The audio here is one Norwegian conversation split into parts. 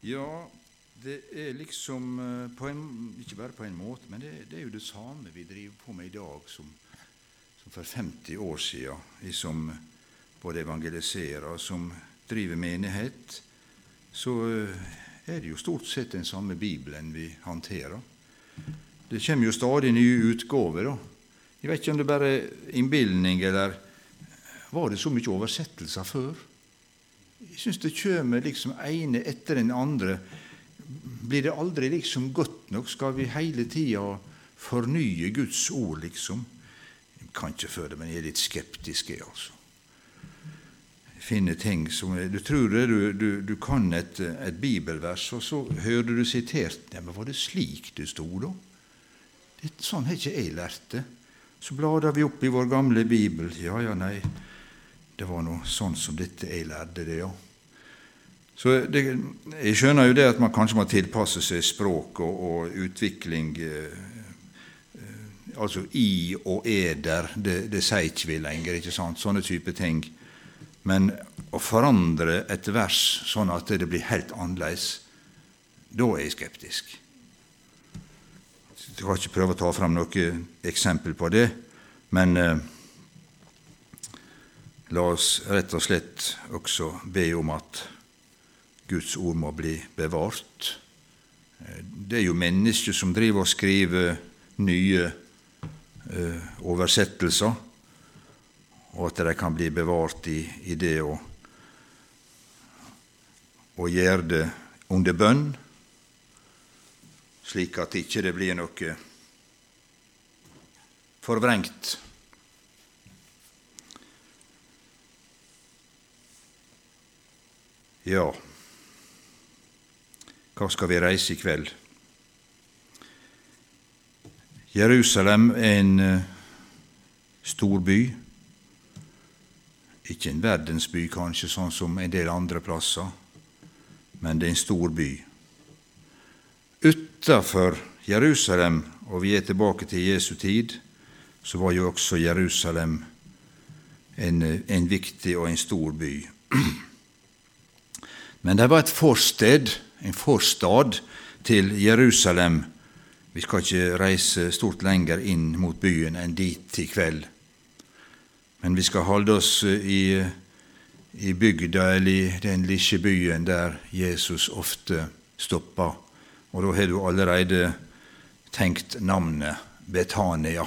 Ja, det er liksom eh, en, Ikke bare på en måte, men det, det, er jo det samme vi driver på med i dag som, som for 50 år siden. Vi som både evangeliserer og som driver menighet, så eh, er det jo stort sett den samme Bibelen vi håndterer. Det kommer jo stadig nye utgaver. da. Jeg vet ikke om det bare er innbilning, eller var det så mye oversettelser før? Jeg syns det kommer liksom ene etter den andre. Blir det aldri liksom godt nok? Skal vi hele tida fornye Guds ord, liksom? Jeg kan ikke føle, det, men jeg er litt skeptisk, jeg, altså. Jeg finner ting som Du tror det, du, du, du kan et, et, bibelvers, og så hører du sitert ja, men Var det slik det sto, da? Det, sånn har ikke jeg lært det. Så blader vi opp i vår gamle bibel. Ja, ja, nei, det var nå sånn som dette jeg lærte det, ja. Så det, Jeg skjønner jo det at man kanskje må tilpasse seg språk og, og utvikling. Eh, eh, altså i og eder, det, det sier ikke vi lenger. ikke sant? Sånne type ting. Men å forandre et vers sånn at det blir helt annerledes, da er jeg skeptisk. Jeg skal ikke prøve å ta fram noe eksempel på det, men eh, La oss rett og slett også be om at Guds ord må bli bevart. Det er jo mennesker som driver og skriver nye eh, oversettelser, og at de kan bli bevart i, i det å, å gjøre det under bønn, slik at ikke det blir noe forvrengt. Ja, hva skal vi reise i kveld? Jerusalem er en uh, stor by. Ikke en verdensby, kanskje, sånn som en del andre plasser, men det er en stor by. Utafor Jerusalem, og vi er tilbake til Jesu tid, så var jo også Jerusalem en, en viktig og en stor by. Men det var et forsted, en forstad, til Jerusalem. Vi skal ikke reise stort lenger inn mot byen enn dit i kveld. Men vi skal holde oss i, i bygda eller i den lille byen der Jesus ofte stoppa. Og da har du allerede tenkt navnet Betania.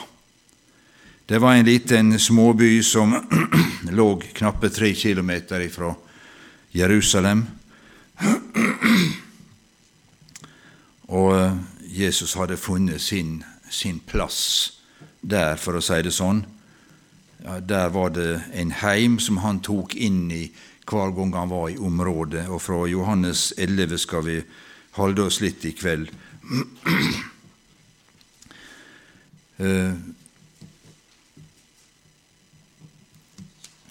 Det var en liten småby som lå knappe tre kilometer fra Jerusalem. Og eh, Jesus hadde funnet sin, sin, plass der, for å si det sånn. Ja, der var det en heim som han tok inn i hver gang han var i området. Og fra Johannes 11 skal vi holde oss litt i kveld. Eh,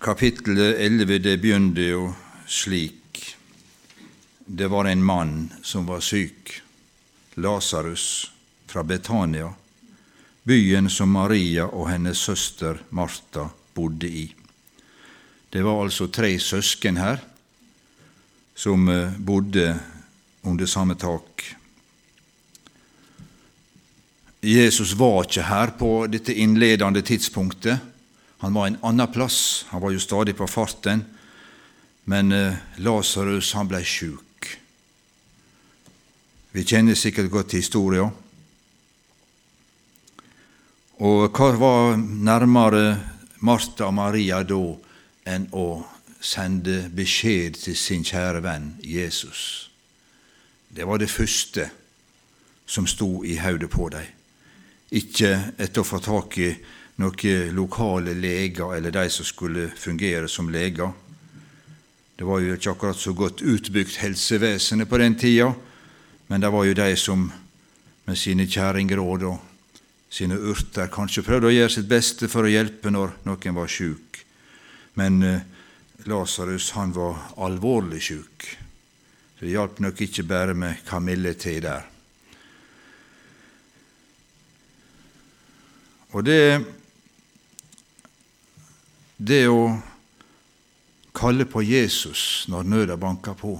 kapittelet 11 det begynner jo slik det var en mann som var syk, Lasarus fra Betania, byen som Maria og hennes søster Martha bodde i. Det var altså tre søsken her som eh, bodde under samme tak. Jesus var ikke her på dette innledende tidspunktet. Han var en annen plass, han var jo stadig på farten, men eh, Lasarus ble sjuk. Vi kjenner sikkert godt historia. Og hva var nærmere Martha og Maria da enn å sende beskjed til sin kjære venn Jesus? Det var det første som sto i hodet på dem. Ikke etter å få tak i noen lokale leger eller de som skulle fungere som leger. Det var jo ikke akkurat så godt utbygd helsevesenet på den tida, men det var jo de som med sine kjerringråd og sine urter kanskje prøvde å gjøre sitt beste for å hjelpe når noen var sjuk. Men eh, Lasarus han var alvorlig sjuk. Det hjalp nok ikke bare med kamillete der. Og det, det å kalle på Jesus når nøda banker på,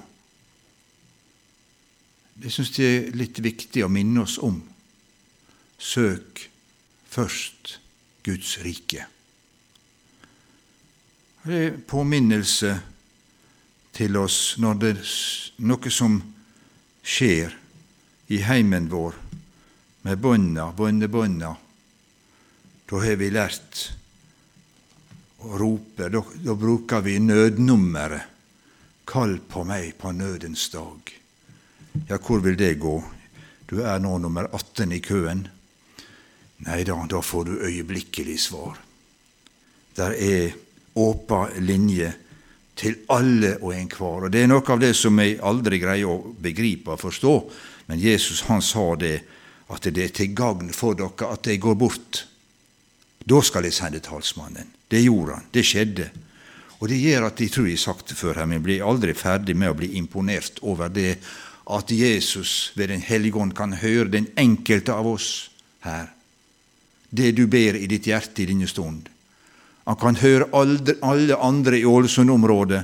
Det syns jeg er litt viktig å minne oss om. Søk først Guds rike. Det er påminnelse til oss når det er noe som skjer i heimen vår med bånda, bønnebønna. Da har vi lært å rope. Da, da bruker vi nødnummeret. Kall på meg på nødens dag. Ja, hvor vil det gå? Du er nå nummer 18 i køen. Nei da, da får du øyeblikkelig svar. Der er åpa linje til alle og enhver. Og Det er noe av det som jeg aldri greier å begripe og forstå, men Jesus han sa det, at det er til gagn for dere at jeg går bort. Da skal jeg sende talsmannen. Det gjorde han. Det skjedde. Og det gjør at jeg tror jeg har sagt det før her, men jeg blir aldri ferdig med å bli imponert over det at Jesus ved Den hellige ånd kan høre den enkelte av oss her. Det du ber i ditt hjerte i denne stund. Han kan høre alle andre i Ålesund-området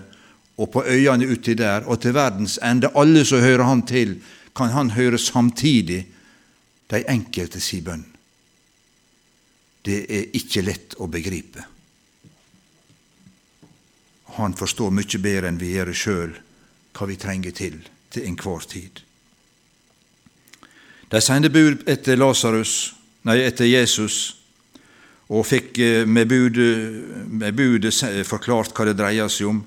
og på øyene uti der og til verdens ende. Alle som hører han til, kan han høre samtidig de enkelte si bønn. Det er ikke lett å begripe. Han forstår mye bedre enn vi gjør sjøl hva vi trenger til til enhver tid. De sendte bud etter Lazarus, nei, etter Jesus, og fikk eh, med budet, med budet forklart hva det dreia seg om.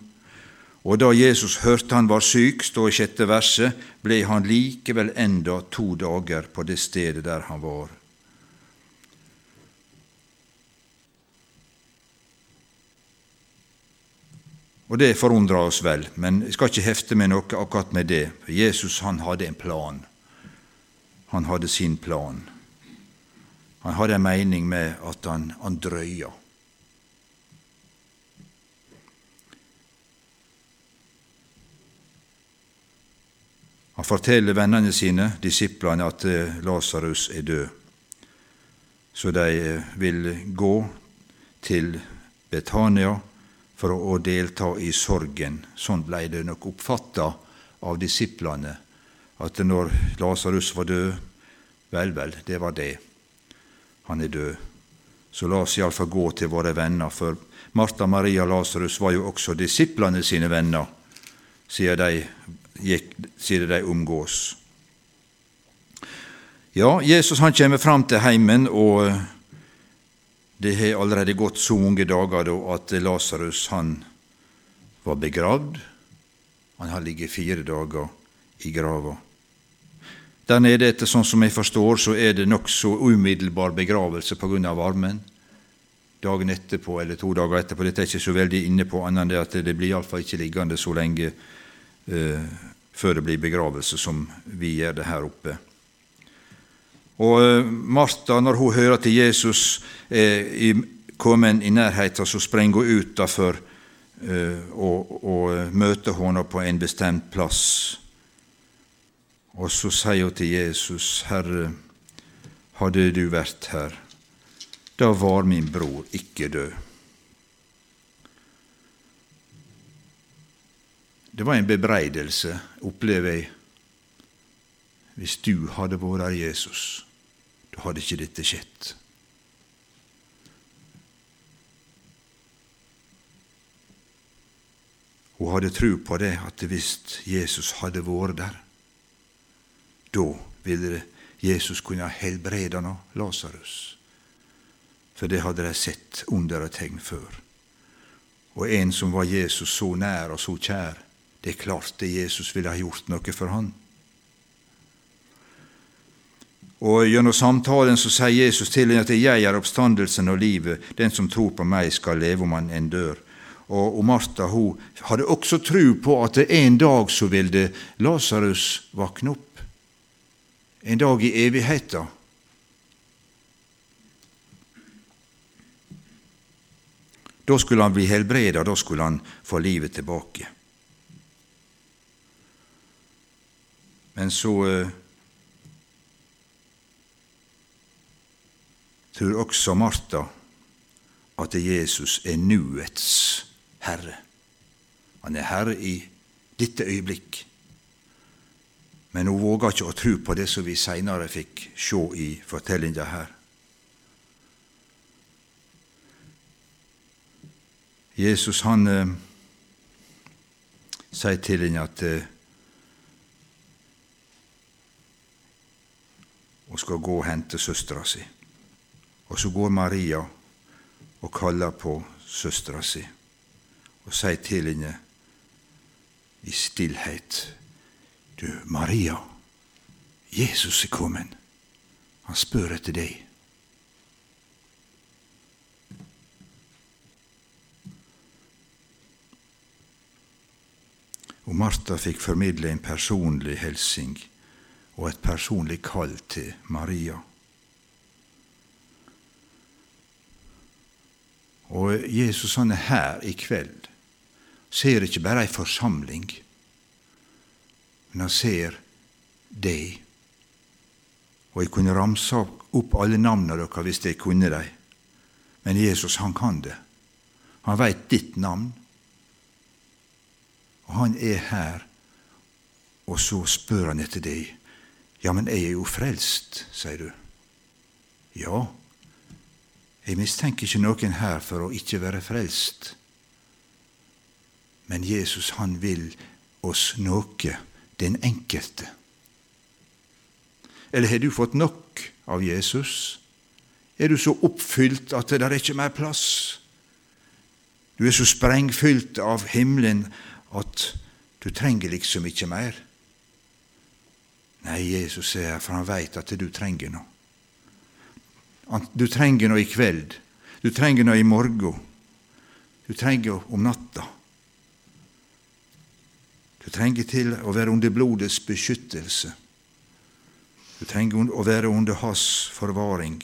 Og da Jesus hørte han var syk, står i sjette verset, ble han likevel enda to dager på det stedet der han var. Og det forundrer oss vel, men jeg skal ikke hefte meg noe akkurat med det. For Jesus han hadde en plan. Han hadde sin plan. Han hadde en mening med at han, han drøya. Han forteller vennene sine, disiplene, at eh, Lasarus er død. Så de eh, vil gå til Betania for å delta i sorgen. Sånn blei det nok oppfatta av disiplene, at når Lasarus var død Vel, vel, det var det. Han er død. Så la oss iallfall gå til våre venner, for Martha, Maria Lasarus var jo også disiplene sine venner, siden de, siden de omgås. Ja, Jesus han kommer fram til heimen, og det har allerede gått så mange dager da at Lasarus var begravd. Han har ligget fire dager i grava. Der nede, etter sånn som jeg forstår, så er det nokså umiddelbar begravelse av varmen. Dagen etterpå eller to dager etterpå, dette er ikke så veldig inne på, annet enn det at det blir iallfall ikke liggende så lenge eh, før det blir begravelse som vi gjør det her oppe. Og eh, Martha, når hun hører at Jesus er kommet i nærheten, så springer hun utafor eh, og, og møter henne på en bestemt plass. Og så sier hun til Jesus, 'Herre, hadde du vært her, da var min bror ikke død.' Det var en bebreidelse, opplever jeg, hvis du hadde vært der, Jesus hadde ikke dette skjedd. Hun hadde tro på det at hvis Jesus hadde vært der, da ville Jesus kunne helbrede Lasarus. For det hadde de sett under og tegn før. Og en som var Jesus så nær og så kjær, det er klart det Jesus ville ha gjort noe for han. Og Gjennom samtalen så sier Jesus til henne at 'jeg er oppstandelsen og livet'. 'Den som tror på meg, skal leve om han enn dør'. Og, og Martha hun hadde også tro på at en dag så ville Lasarus våkne opp. En dag i evigheta. Da skulle han bli helbreda, da skulle han få livet tilbake. Men så tror også Martha at Jesus er nuets herre. Han er herre i dette øyeblikk. men hun våga ikke å tro på det som vi seinere fikk se i fortellinga her. Jesus han eh, sier til henne at eh, hun skal gå og hente søstera si. Og så går Maria og kaller på søstera si og sier til henne i stillhet du, Maria, Jesus er kommet. Han spør etter deg. Og Martha fikk formidle en personlig hilsing og et personlig kall til Maria. Og Jesus han er her i kveld. Ser ikke bare ei forsamling men han ser deg. Og jeg kunne ramsa opp alle navnene deres hvis jeg kunne dem. Men Jesus, han kan det. Han veit ditt navn. Og han er her, og så spør han etter deg. Ja, men jeg er jo frelst, sier du. Ja, jeg mistenker ikke noen her for å ikke være frelst. Men Jesus, han vil oss noe den enkelte. Eller har du fått nok av Jesus? Er du så oppfylt at det er ikke mer plass? Du er så sprengfylt av himmelen at du trenger liksom ikke mer. Nei, Jesus er her, for han veit at du trenger noe. Du trenger noe i kveld. Du trenger noe i morgen. Du trenger om natta. Du trenger til å være under blodets beskyttelse. Du trenger å være under hans forvaring.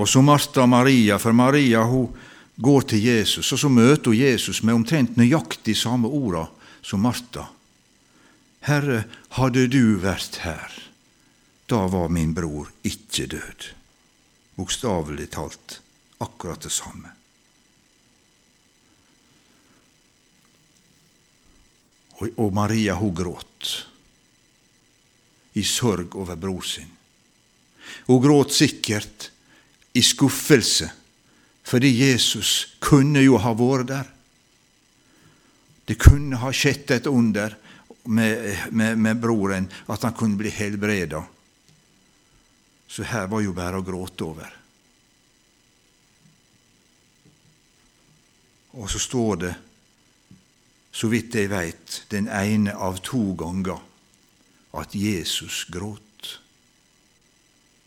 Og så Martha Maria, for Maria hun går til Jesus, og så møter hun Jesus med omtrent nøyaktig samme orda som Martha. Herre, hadde du vært her, da var min bror ikke død. Bokstavelig talt akkurat det samme. Og Maria hun gråt i sorg over bror sin. Hun gråt sikkert i skuffelse, fordi Jesus kunne jo ha vært der. Det kunne ha skjedd et under med, med, med broren, at han kunne bli helbreda. Så her var jo bare å gråte over. Og så står det så vidt jeg veit, den ene av to ganger at Jesus gråt,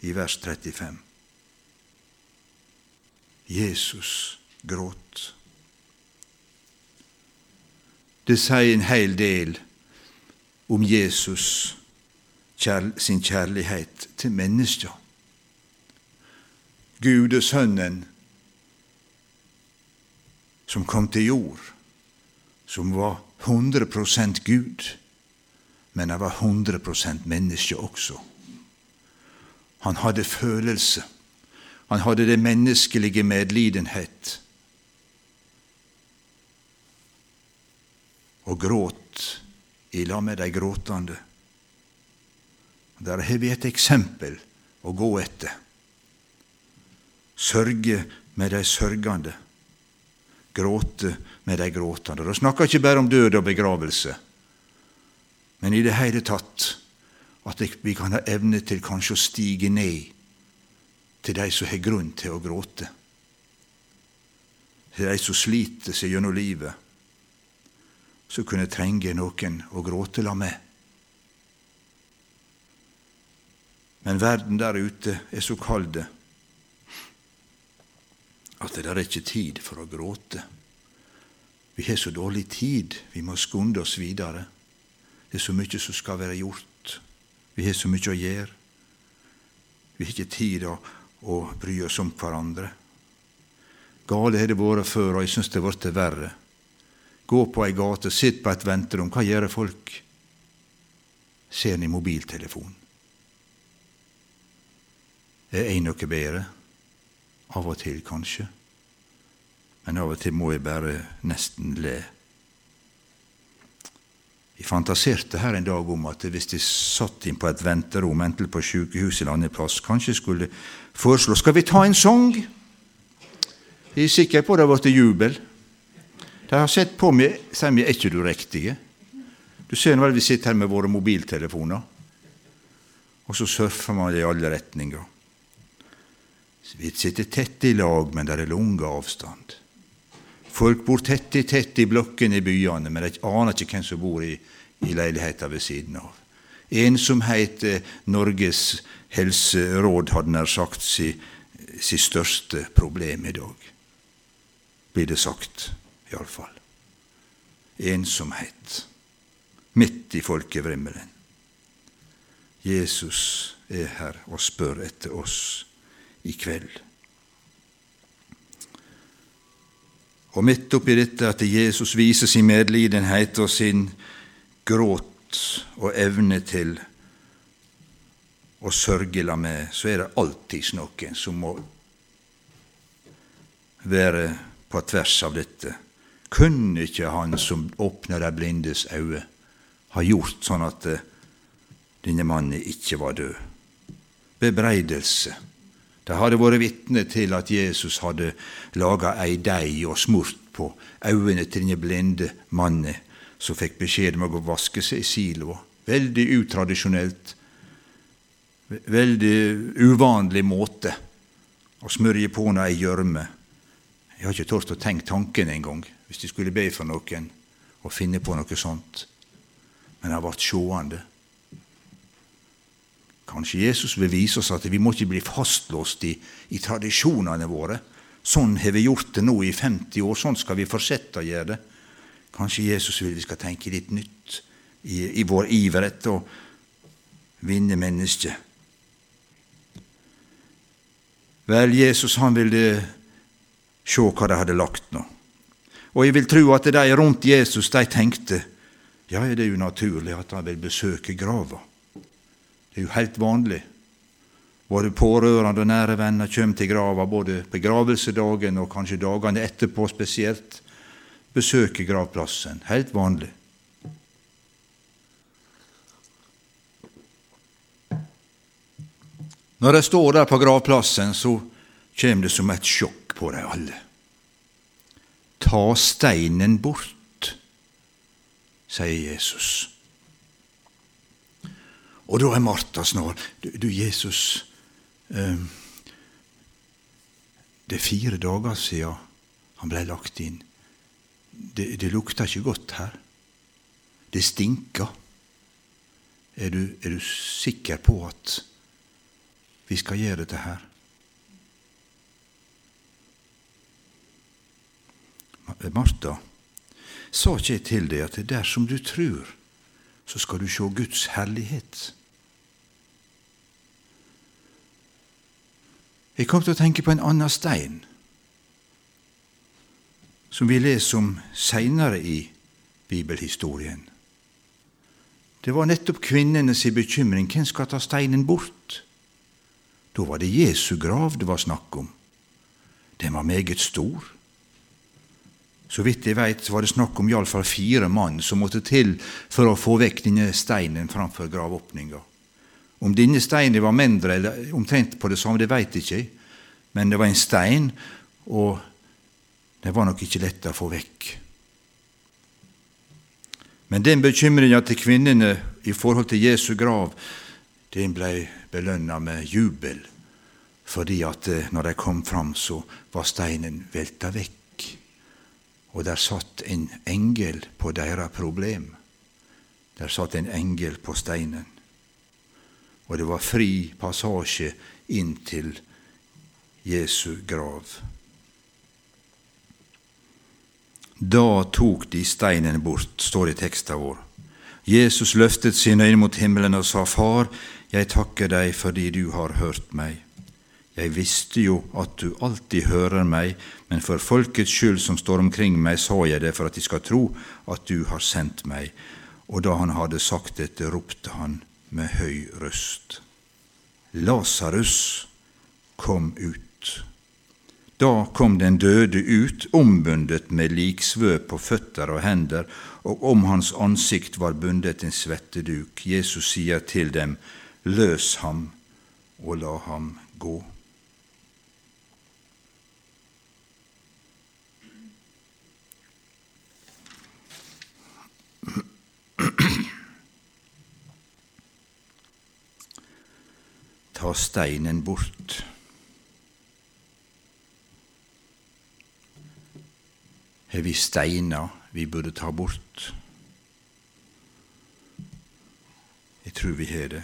i vers 35. Jesus gråt. Det sier en hel del om Jesus sin kjærlighet til mennesker. Gudesønnen som kom til jord som var 100% Gud, men han var 100 menneske også. Han hadde følelse. Han hadde det menneskelige medlidenhet. Og gråt i lag med de gråtende. Der har vi et eksempel å gå etter. Sørge med de sørgende gråte med de gråtende. Da snakker ikke bare om død og begravelse, men i det hele tatt at vi kan ha evne til kanskje å stige ned til de som har grunn til å gråte, til de som sliter seg gjennom livet, som kunne trenge noen å gråte la med. Men verden der ute er så kald at det er ikke tid for å gråte. Vi har så dårlig tid, vi må skunde oss videre. Det er så mye som skal være gjort. Vi har så mye å gjøre. Vi har ikke tid å, å bry oss om hverandre. Gale har det vært før, og jeg syns det har blitt verre. Gå på ei gate, sitt på et venterom. Hva gjør folk? Ser en i mobiltelefonen. Er noe bedre? Av og til, kanskje. Men av og til må jeg bare nesten le. Jeg fantaserte her en dag om at hvis de satt inn på et venterom, enten på sykehuset eller annen plass, kanskje skulle foreslå skal vi ta en sang. Jeg er sikker på det har blitt jubel. De har sett på meg sier meg, er ikke du riktige? Du ser vel vi sitter her med våre mobiltelefoner, og så surfer man i alle retninger. Vi sitter tett i lag, men det er lang avstand. Folk bor tett i tett i blokkene i byene, men de aner ikke hvem som bor i, i leiligheta ved siden av. Ensomhet er Norges helseråd, hadde nær sagt, sitt si største problem i dag. Blir det sagt, iallfall. Ensomhet midt i folkevrimmelen. Jesus er her og spør etter oss i kveld. Og midt oppi dette at Jesus viser sin medlidenhet og sin gråt og evne til å sørge la med, så er det alltid noen som må være på tvers av dette. Kunne ikke Han som åpner de blindes øyne, ha gjort sånn at eh, denne mannen ikke var død? Bebreidelse de hadde vært vitne til at Jesus hadde laga ei deig og smurt på øynene til den blinde mannen som fikk beskjed om å gå og vaske seg i siloa. Veldig utradisjonelt, veldig uvanlig måte å smørje på henne ei gjørme. Jeg har ikke tort å tenke tanken engang, hvis de skulle be for noen og finne på noe sånt. Men jeg ble sjående. Kanskje Jesus vil vise oss at vi må ikke bli fastlåst i, i tradisjonene våre. Sånn har vi gjort det nå i 50 år, sånn skal vi fortsette å gjøre det. Kanskje Jesus vil vi skal tenke litt nytt i, i vår iver etter å vinne mennesket. Vel, Jesus han ville se hva de hadde lagt nå. Og jeg vil tro at de rundt Jesus de tenkte ja, det er jo naturlig at han vil besøke grava. Det er jo helt vanlig. Våre pårørende og nære venner kommer til grava både begravelsedagen og kanskje dagene etterpå spesielt. Besøker gravplassen. Helt vanlig. Når de står der på gravplassen, så kommer det som et sjokk på dem alle. Ta steinen bort, sier Jesus. Og da er Martha snar. Du, du Jesus, eh, det er fire dager siden han ble lagt inn. Det, det lukter ikke godt her. Det stinker. Er du, er du sikker på at vi skal gjøre dette her? Martha, sa ikke jeg til deg at dersom du tror, så skal du se Guds herlighet? Jeg kom til å tenke på en annen stein, som vi leser om seinere i bibelhistorien. Det var nettopp kvinnenes bekymring. Hvem skal ta steinen bort? Da var det Jesu grav det var snakk om. Den var meget stor. Så vidt jeg vet, var det snakk om iallfall fire mann som måtte til for å få vekk denne steinen framfor gravåpninga. Om denne steinen var mindre eller omtrent på det samme, det veit jeg ikke, men det var en stein, og det var nok ikke lett å få vekk. Men den bekymringa til kvinnene i forhold til Jesu grav, den ble belønna med jubel, fordi at eh, når de kom fram, så var steinen velta vekk, og der satt en engel på deres problem. Der satt en engel på steinen og det var fri passasje inn til Jesu grav. Da tok de steinen bort, står det i teksten vår. Jesus løftet sine øyne mot himmelen og sa, Far, jeg takker deg fordi du har hørt meg. Jeg visste jo at du alltid hører meg, men for folkets skyld som står omkring meg, sa jeg det for at de skal tro at du har sendt meg. Og da han hadde sagt dette, ropte han, med høy røst. Lasarus, kom ut. Da kom den døde ut, ombundet med liksvøp på føtter og hender, og om hans ansikt var bundet en svetteduk. Jesus sier til dem, løs ham og la ham gå. Ta steinen bort. Har vi steiner vi burde ta bort? Jeg tror vi har det.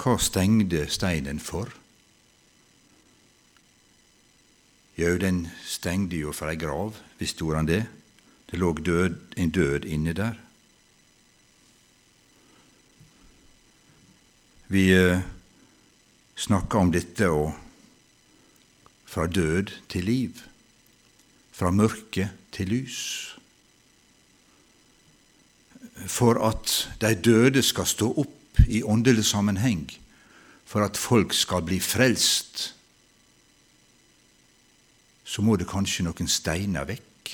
Hva stengde steinen for? Jau, den stengde jo for ei grav, visste han det? Det lå død, en død inne der. Vi eh, snakker om dette og fra død til liv, fra mørke til lys. For at de døde skal stå opp i åndelig sammenheng, for at folk skal bli frelst, så må det kanskje noen steiner vekk.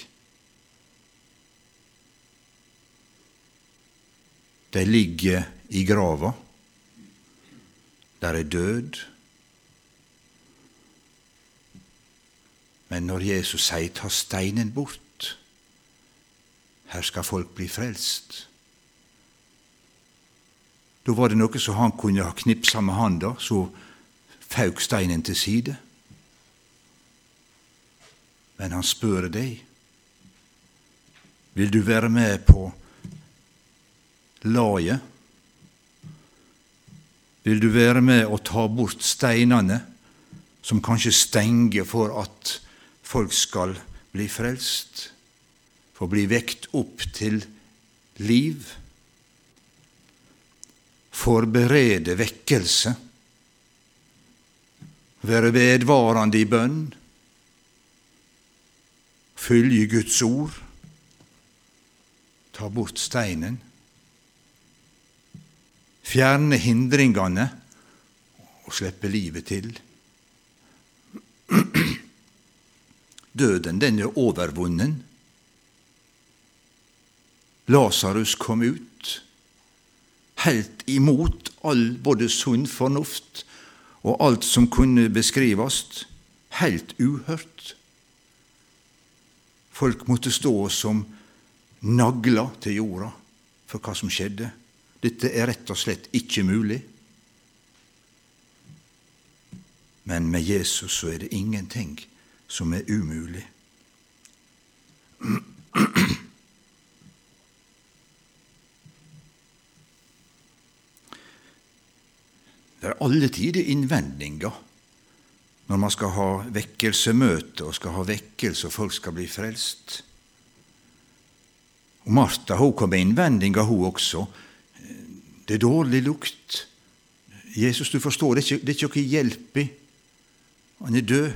De ligger i grava. Der er død. Men når Jesus sier 'ta steinen bort', her skal folk bli frelst, da var det noe som han kunne ha knipsa med handa, så fauk steinen til side. Men han spør deg, vil du være med på laget? Vil du være med å ta bort steinene som kanskje stenger for at folk skal bli frelst, for bli vekt opp til liv? Forberede vekkelse, være vedvarende i bønn, følge Guds ord, ta bort steinen, fjerne hindringene og slippe livet til. Døden, den er overvunnen. Lasarus kom ut, helt imot all både sunn fornuft og alt som kunne beskrives, helt uhørt. Folk måtte stå som nagler til jorda for hva som skjedde. Dette er rett og slett ikke mulig. Men med Jesus så er det ingenting som er umulig. Det er alle tider innvendinger når man skal ha vekkelsemøte og skal ha vekkelse og folk skal bli frelst. Og Martha hun kom med innvendinger, hun også. Det er dårlig lukt. Jesus, du forstår, det er ikke, noe hjelp i. Han er død.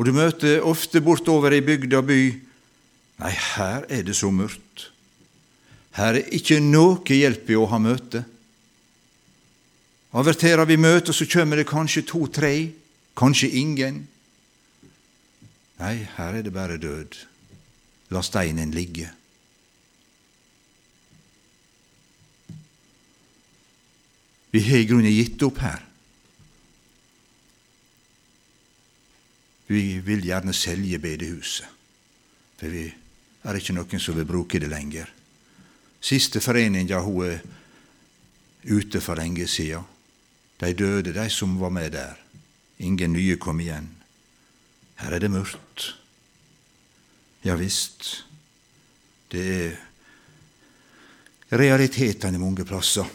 Og du møter ofte bortover i bygd og by Nei, her er det så mørkt. Her er ikke noe hjelp i å ha møte. Averterer vi møtet, så kommer det kanskje to-tre, kanskje ingen. Nei, her er det bare død. La steinen ligge. Vi har i grunnen gitt opp her. Vi vil gjerne selge bedehuset, for vi er ikke noen som vil bruke det lenger. Siste foreninga hun er ute for lenge siden. De døde, de som var med der. Ingen nye kom igjen. Her er det mørkt. Ja visst, det er realitetene mange plasser.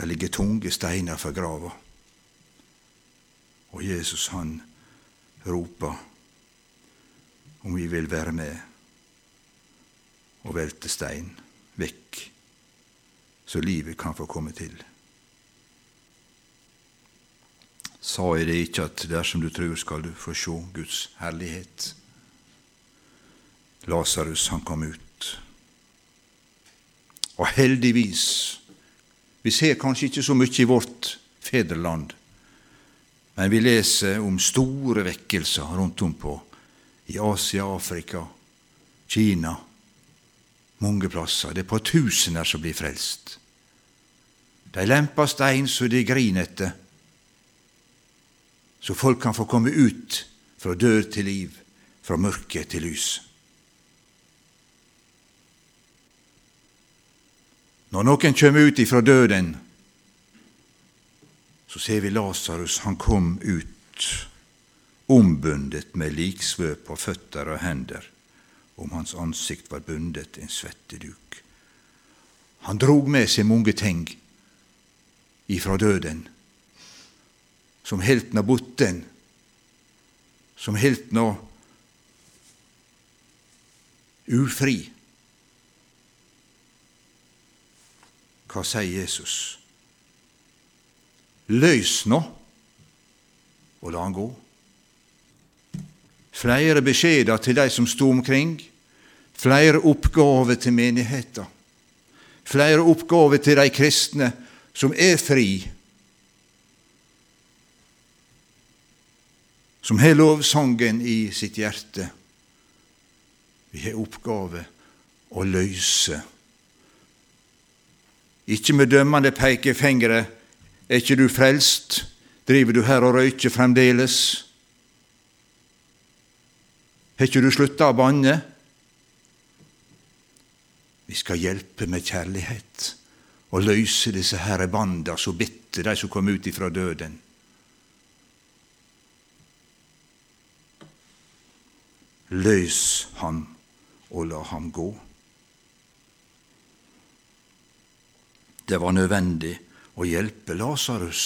Der ligger tunge steiner for grava. Og Jesus, han roper om vi vil være med og velte stein vekk, så livet kan få komme til. Sa jeg det ikke at dersom du tror, skal du få se Guds herlighet? Lasarus, han kom ut. Og heldigvis vi ser kanskje ikke så mye i vårt fedreland. Men vi leser om store vekkelser rundt om på i Asia, Afrika, Kina, mange plasser. Det er på tusener som blir frelst. De lemper stein så de griner etter, så folk kan få komme ut fra død til liv, fra mørke til lys. Når noen kommer ut ifra døden, så ser vi Lasarus, han kom ut ombundet med liksvøp på føtter og hender, om hans ansikt var bundet en svetteduk. Han drog med seg mange ting ifra døden, som helten av botten, som helten av ufri. Hva sier Jesus? Løs nå, og la han gå. Flere beskjeder til de som sto omkring, flere oppgaver til menigheten, flere oppgaver til de kristne som er fri, som har lovsangen i sitt hjerte. Vi har oppgave å løse. Ikke med dømmende pekefingre. Er ikke du frelst? Driver du her og røyker fremdeles? Har ikke du slutta å banne? Vi skal hjelpe med kjærlighet og løse disse herre banda så bitte, de som kom ut ifra døden. Løs ham og la ham gå. Det var nødvendig å hjelpe Lasarus.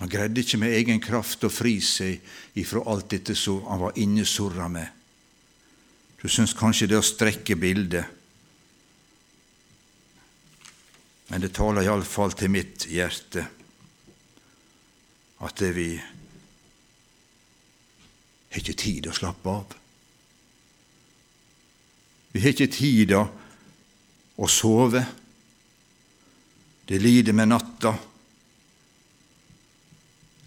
Han greide ikke med egen kraft å fri seg ifra alt dette som han var innesurra med. Du syns kanskje det å strekke bildet, men det taler iallfall til mitt hjerte at vi har ikke tid å slappe av. Vi har ikke tid å sove. Det lider med natta.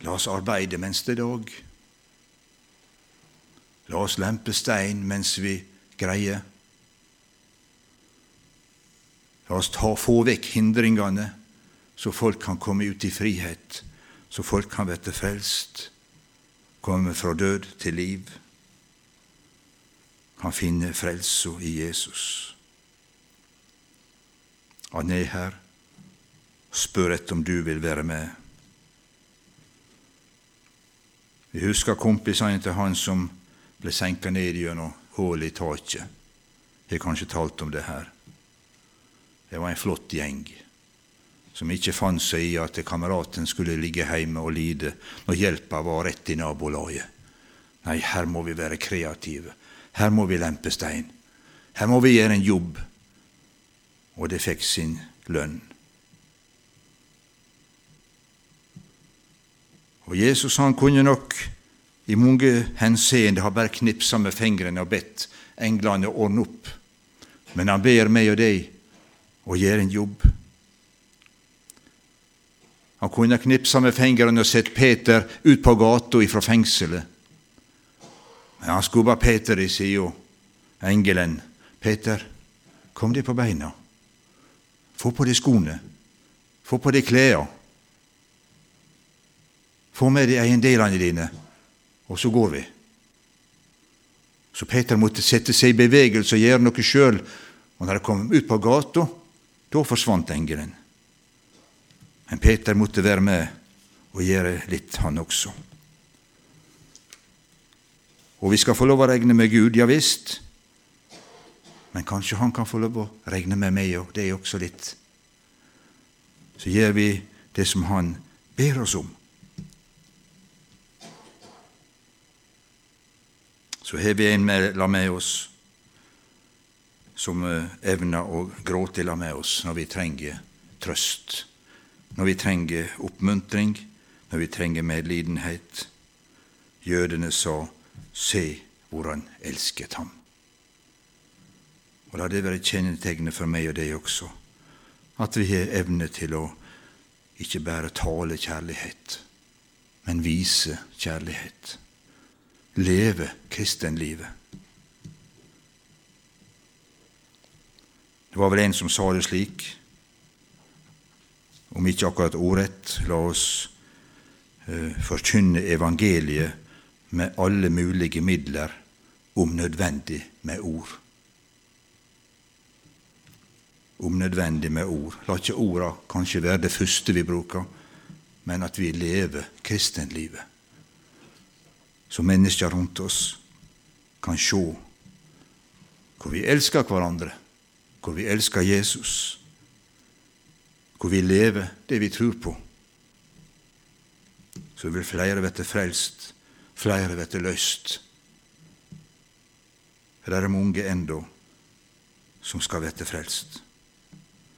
La oss arbeide mens det er dag. La oss lempe stein mens vi greier. La oss ta, få vekk hindringene, så folk kan komme ut i frihet, så folk kan bli frelst, komme fra død til liv, kan finne frelsa i Jesus. Han er her, spør etter om du vil være med. Vi husker kompisene til han som ble senka ned gjennom hullet i taket. Jeg har kanskje talt om det her. Det var en flott gjeng som ikke fant seg i at kameraten skulle ligge hjemme og lide når hjelpa var rett i nabolaget. Nei, her må vi være kreative. Her må vi lempe stein. Her må vi gjøre en jobb. Og det fikk sin lønn. Og Jesus han kunne nok i mange henseende ha bare knipsa med fingrene og bedt englene ordne opp, men han ber meg og deg og gjøre en jobb. Han kunne knipsa med fingrene og sett Peter ut på gata ifra fengselet. Men han skubba Peter i sida. Engelen. Peter, kom deg på beina. Få på deg skoene. Få på deg klærne. Få med deg eiendelene dine, og så går vi. Så Peter måtte sette seg i bevegelse og gjøre noe sjøl. Og når de kom ut på gata, da forsvant engelen. Men Peter måtte være med og gjøre litt, han også. Og vi skal få lov å regne med Gud, ja visst. Men kanskje han kan få lov å regne med meg og det er også litt. Så gjør vi det som han ber oss om. Så har vi en med, la med oss som eh, evner å gråte la med oss når vi trenger trøst, når vi trenger oppmuntring, når vi trenger medlidenhet. Jødene sa, se hvor han elsket ham. Og La det være kjennetegnet for meg og deg også, at vi har evne til å ikke bare tale kjærlighet, men vise kjærlighet. Leve kristenlivet. Det var vel en som sa det slik, om ikke akkurat ordrett, la oss uh, forkynne evangeliet med alle mulige midler, om nødvendig med ord. Om nødvendig med ord. La ikke orda kanskje være det første vi bruker, men at vi lever kristenlivet. Så mennesker rundt oss kan se hvor vi elsker hverandre, hvor vi elsker Jesus, hvor vi lever det vi tror på. Så vil flere bli frelst, flere bli løst. For det er mange ennå som skal bli frelst.